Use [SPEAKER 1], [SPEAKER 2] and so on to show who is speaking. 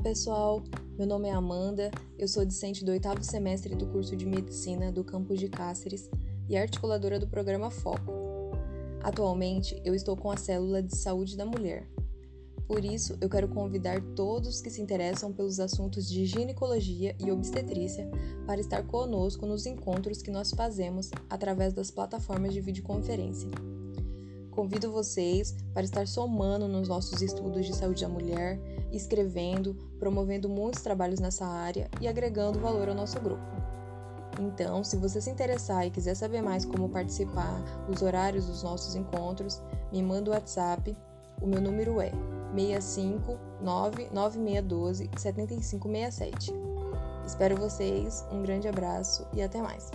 [SPEAKER 1] pessoal, meu nome é Amanda, eu sou discente do oitavo semestre do curso de Medicina do campus de Cáceres e articuladora do programa Foco. Atualmente, eu estou com a célula de saúde da mulher. Por isso, eu quero convidar todos que se interessam pelos assuntos de ginecologia e obstetrícia para estar conosco nos encontros que nós fazemos através das plataformas de videoconferência. Convido vocês para estar somando nos nossos estudos de saúde da mulher, escrevendo, promovendo muitos trabalhos nessa área e agregando valor ao nosso grupo. Então, se você se interessar e quiser saber mais como participar, os horários dos nossos encontros, me manda o WhatsApp. O meu número é 65 99612 7567. Espero vocês, um grande abraço e até mais!